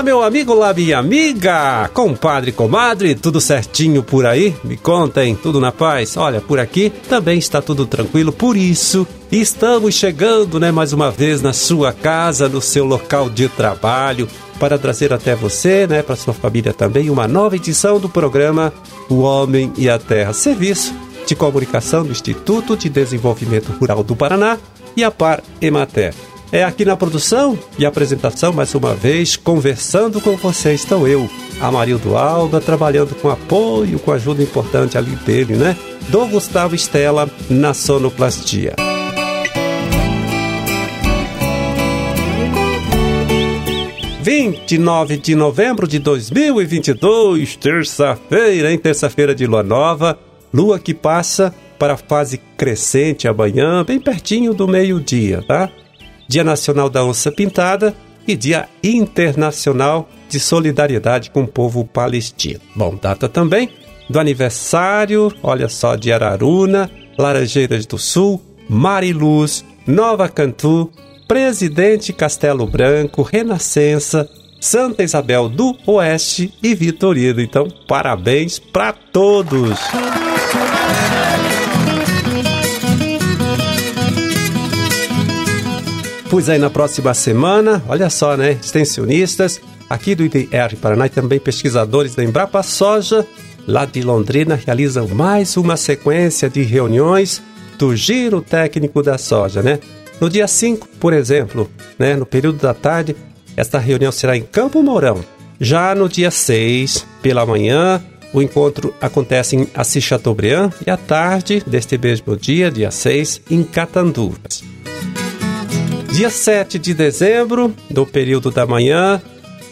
Olá, meu amigo, olá, minha amiga, compadre, comadre, tudo certinho por aí? Me contem, tudo na paz? Olha, por aqui também está tudo tranquilo, por isso estamos chegando, né, mais uma vez na sua casa, no seu local de trabalho, para trazer até você, né, para sua família também, uma nova edição do programa O Homem e a Terra, serviço de comunicação do Instituto de Desenvolvimento Rural do Paraná e a Par Emater. É aqui na produção e apresentação, mais uma vez, conversando com você, estou eu, Amarildo Alba, trabalhando com apoio, com ajuda importante ali dele, né? Do Gustavo Estela na sonoplastia. Vinte e nove de novembro de 2022, terça-feira, hein? Terça-feira de lua nova, lua que passa para a fase crescente amanhã, bem pertinho do meio-dia, tá? Dia Nacional da Onça Pintada e Dia Internacional de Solidariedade com o Povo Palestino. Bom, data também do aniversário, olha só, de Araruna, Laranjeiras do Sul, Mariluz, Nova Cantu, Presidente Castelo Branco, Renascença, Santa Isabel do Oeste e Vitorino. Então, parabéns para todos! Pois aí, na próxima semana, olha só, né? Extensionistas aqui do IDR Paraná e também pesquisadores da Embrapa Soja, lá de Londrina, realizam mais uma sequência de reuniões do Giro Técnico da Soja, né? No dia 5, por exemplo, né, no período da tarde, esta reunião será em Campo Mourão. Já no dia 6, pela manhã, o encontro acontece em Assis Chateaubriand e à tarde deste mesmo dia, dia 6, em Catanduvas. Dia 7 de dezembro, do período da manhã,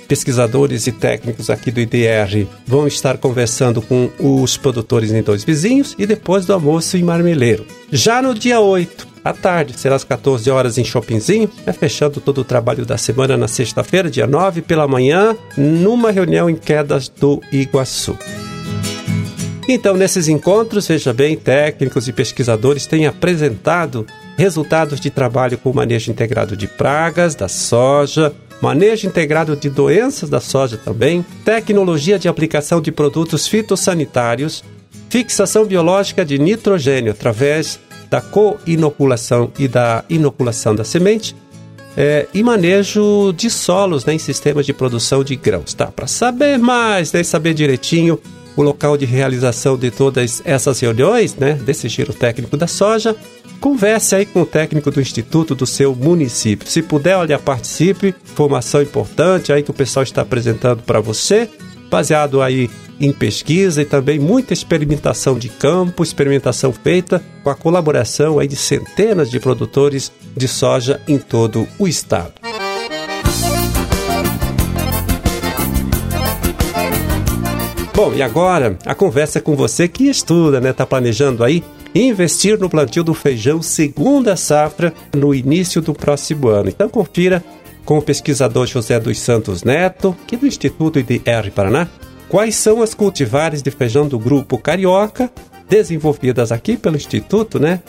pesquisadores e técnicos aqui do IDR vão estar conversando com os produtores em dois vizinhos e depois do almoço em Marmeleiro. Já no dia 8, à tarde, será às 14 horas em Shoppingzinho, né, fechando todo o trabalho da semana na sexta-feira, dia 9, pela manhã, numa reunião em Quedas do Iguaçu. Então, nesses encontros, veja bem, técnicos e pesquisadores têm apresentado resultados de trabalho com manejo integrado de pragas da soja, manejo integrado de doenças da soja também, tecnologia de aplicação de produtos fitossanitários, fixação biológica de nitrogênio através da co-inoculação e da inoculação da semente, é, e manejo de solos né, em sistemas de produção de grãos. Tá? Para saber mais, né, saber direitinho o local de realização de todas essas reuniões, né, desse giro técnico da soja, Converse aí com o técnico do instituto do seu município. Se puder, olha, participe. Informação importante aí que o pessoal está apresentando para você, baseado aí em pesquisa e também muita experimentação de campo, experimentação feita com a colaboração aí de centenas de produtores de soja em todo o estado. Bom, e agora a conversa é com você que estuda, né? Tá planejando aí investir no plantio do feijão segunda safra no início do próximo ano. Então confira com o pesquisador José dos Santos Neto, que é do Instituto IDR Paraná, quais são as cultivares de feijão do grupo Carioca, desenvolvidas aqui pelo Instituto, né?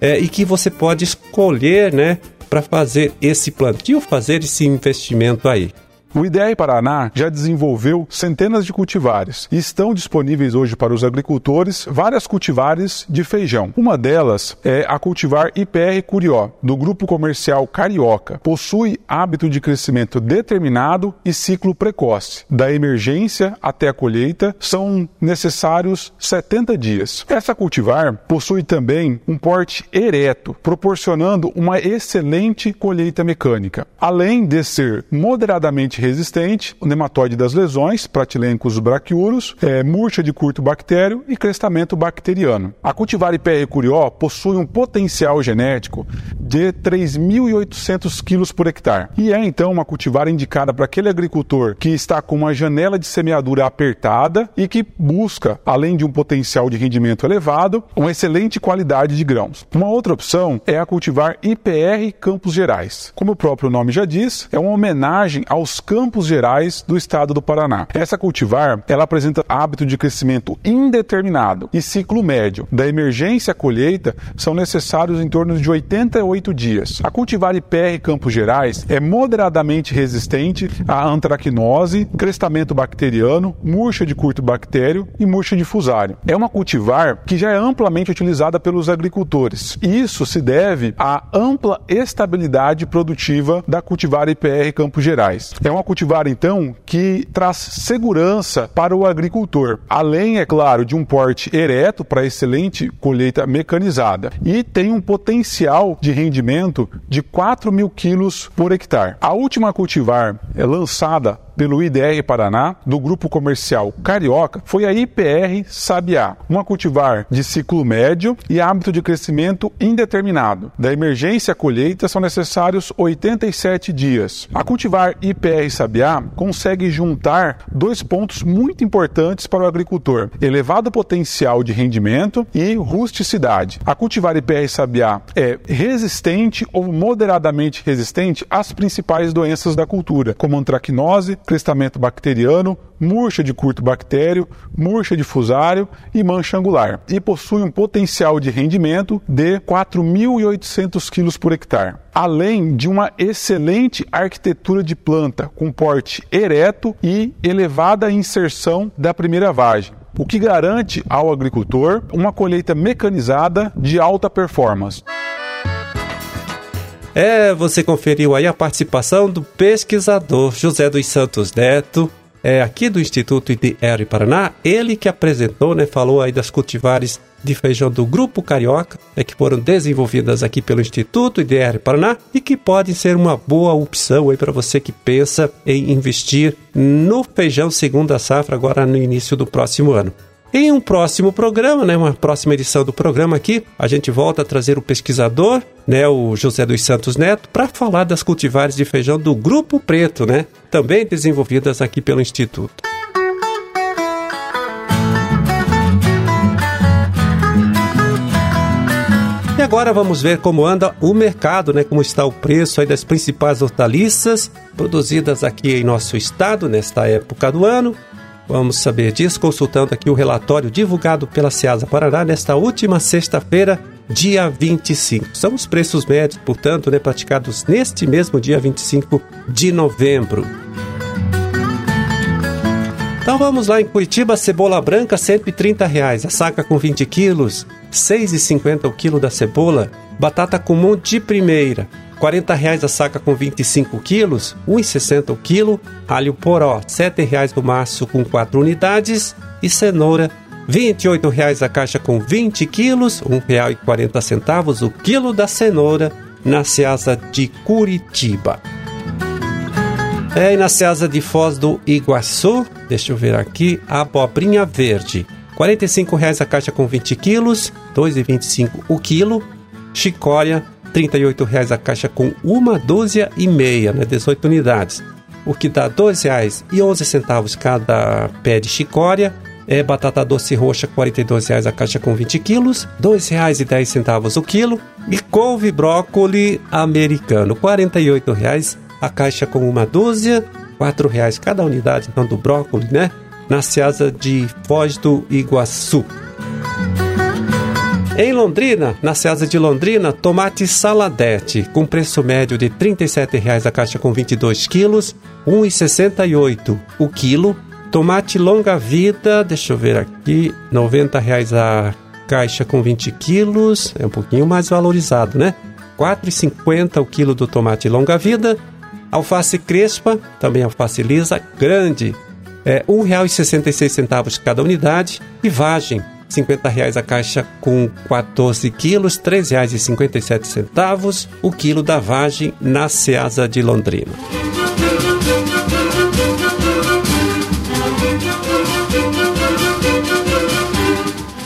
É, e que você pode escolher, né, para fazer esse plantio, fazer esse investimento aí. O IDR Paraná já desenvolveu centenas de cultivares e estão disponíveis hoje para os agricultores várias cultivares de feijão. Uma delas é a cultivar IPR Curió, do grupo comercial Carioca. Possui hábito de crescimento determinado e ciclo precoce. Da emergência até a colheita são necessários 70 dias. Essa cultivar possui também um porte ereto, proporcionando uma excelente colheita mecânica. Além de ser moderadamente resistente, o nematóide das lesões, Pratilencos braquiurus, é, murcha de curto bactério e crestamento bacteriano. A cultivar IPR curió possui um potencial genético de 3.800 quilos por hectare e é então uma cultivar indicada para aquele agricultor que está com uma janela de semeadura apertada e que busca, além de um potencial de rendimento elevado, uma excelente qualidade de grãos. Uma outra opção é a cultivar IPR Campos Gerais. Como o próprio nome já diz, é uma homenagem aos Campos Gerais do estado do Paraná. Essa cultivar, ela apresenta hábito de crescimento indeterminado e ciclo médio. Da emergência à colheita, são necessários em torno de 88 oito dias. A cultivar IPR Campos Gerais é moderadamente resistente à antracnose, crestamento bacteriano, murcha de curto bactério e murcha de fusário. É uma cultivar que já é amplamente utilizada pelos agricultores. Isso se deve à ampla estabilidade produtiva da cultivar IPR Campos Gerais. É uma cultivar, então, que traz segurança para o agricultor, além, é claro, de um porte ereto para excelente colheita mecanizada e tem um potencial de rendimento de 4 mil quilos por hectare. A última cultivar é lançada pelo IDR Paraná, do grupo comercial Carioca, foi a IPR Sabiá, uma cultivar de ciclo médio e hábito de crescimento indeterminado. Da emergência à colheita são necessários 87 dias. A cultivar IPR Sabiá consegue juntar dois pontos muito importantes para o agricultor: elevado potencial de rendimento e rusticidade. A cultivar IPR Sabiá é resistente ou moderadamente resistente às principais doenças da cultura, como antracnose, crestamento bacteriano, murcha de curto bactério, murcha de fusário e mancha angular, e possui um potencial de rendimento de 4.800 kg por hectare, além de uma excelente arquitetura de planta com porte ereto e elevada inserção da primeira vagem o que garante ao agricultor uma colheita mecanizada de alta performance. É, você conferiu aí a participação do pesquisador José dos Santos Neto, é, aqui do Instituto IDR Paraná, ele que apresentou, né, falou aí das cultivares de feijão do Grupo Carioca, é, que foram desenvolvidas aqui pelo Instituto IDR Paraná e que podem ser uma boa opção aí para você que pensa em investir no feijão segunda safra agora no início do próximo ano. Em um próximo programa, né, uma próxima edição do programa aqui, a gente volta a trazer o pesquisador, né, o José dos Santos Neto, para falar das cultivares de feijão do Grupo Preto, né, também desenvolvidas aqui pelo Instituto. E agora vamos ver como anda o mercado, né? Como está o preço das principais hortaliças produzidas aqui em nosso estado nesta época do ano. Vamos saber disso consultando aqui o relatório divulgado pela Ceasa Paraná nesta última sexta-feira, dia 25. São os preços médios, portanto, né, praticados neste mesmo dia 25 de novembro. Então vamos lá em Curitiba, cebola branca 130 reais, a saca com 20 quilos, R$ 6,50 o quilo da cebola, batata comum de primeira, 40 reais a saca com 25 quilos, 1,60 o quilo, alho poró, 7 reais o maço com 4 unidades e cenoura, 28 reais a caixa com 20 quilos, R$ 1,40 o quilo da cenoura na Ceasa de Curitiba. É, e na Ceasa de Foz do Iguaçu, deixa eu ver aqui, a abobrinha verde, R$ 45,00 a caixa com 20 quilos, R$ 2,25 o quilo, chicória, R$ 38,00 a caixa com uma dúzia e meia, né, 18 unidades, o que dá R$ 2,11 cada pé de chicória. É batata doce roxa, R$ 42,00 a caixa com 20 quilos, R$ 2,10 o quilo. E couve brócoli americano, R$ 48,00 a caixa com uma dúzia, R$ 4,00 cada unidade então, do brócolis, né? Na Seasa de Foz do Iguaçu. Em Londrina, na Ceasa de Londrina, tomate saladete, com preço médio de R$ 37,00 a caixa com 22 quilos, R$ 1,68 o quilo. Tomate longa vida, deixa eu ver aqui, R$ 90,00 a caixa com 20 quilos, é um pouquinho mais valorizado, né? R$ 4,50 o quilo do tomate longa vida. Alface crespa, também alface lisa, grande, é R$ 1,66 cada unidade. E vagem, 50 reais a caixa com 14 quilos, R$ 3,57 o quilo da vagem na Ceasa de Londrina.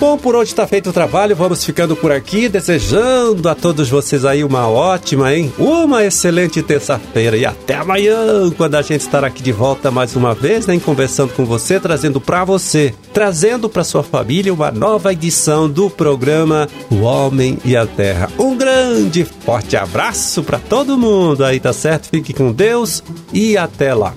Bom, por hoje está feito o trabalho, vamos ficando por aqui, desejando a todos vocês aí uma ótima, hein? Uma excelente terça-feira e até amanhã, quando a gente estará aqui de volta mais uma vez, né? Conversando com você, trazendo para você, trazendo para sua família uma nova edição do programa O Homem e a Terra. Um grande, forte abraço para todo mundo aí, tá certo? Fique com Deus e até lá.